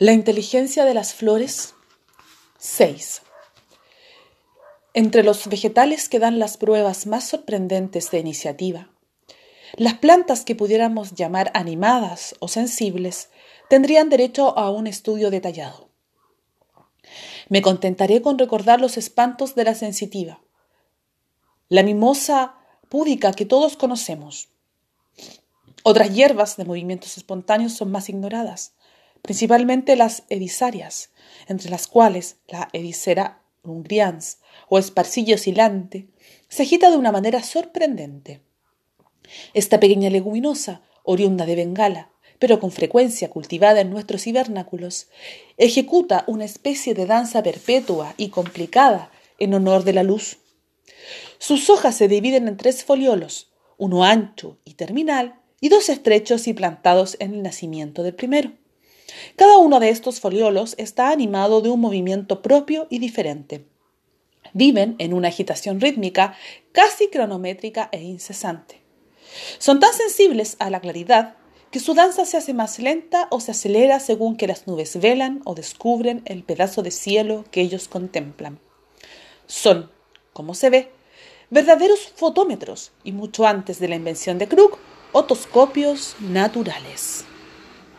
La inteligencia de las flores. 6. Entre los vegetales que dan las pruebas más sorprendentes de iniciativa, las plantas que pudiéramos llamar animadas o sensibles tendrían derecho a un estudio detallado. Me contentaré con recordar los espantos de la sensitiva, la mimosa púdica que todos conocemos. Otras hierbas de movimientos espontáneos son más ignoradas principalmente las edisarias, entre las cuales la edicera ungrians o esparcillo oscilante se agita de una manera sorprendente. Esta pequeña leguminosa, oriunda de Bengala, pero con frecuencia cultivada en nuestros hibernáculos, ejecuta una especie de danza perpetua y complicada en honor de la luz. Sus hojas se dividen en tres foliolos, uno ancho y terminal y dos estrechos y plantados en el nacimiento del primero. Cada uno de estos foliolos está animado de un movimiento propio y diferente. Viven en una agitación rítmica casi cronométrica e incesante. Son tan sensibles a la claridad que su danza se hace más lenta o se acelera según que las nubes velan o descubren el pedazo de cielo que ellos contemplan. Son, como se ve, verdaderos fotómetros y mucho antes de la invención de Krug, otoscopios naturales.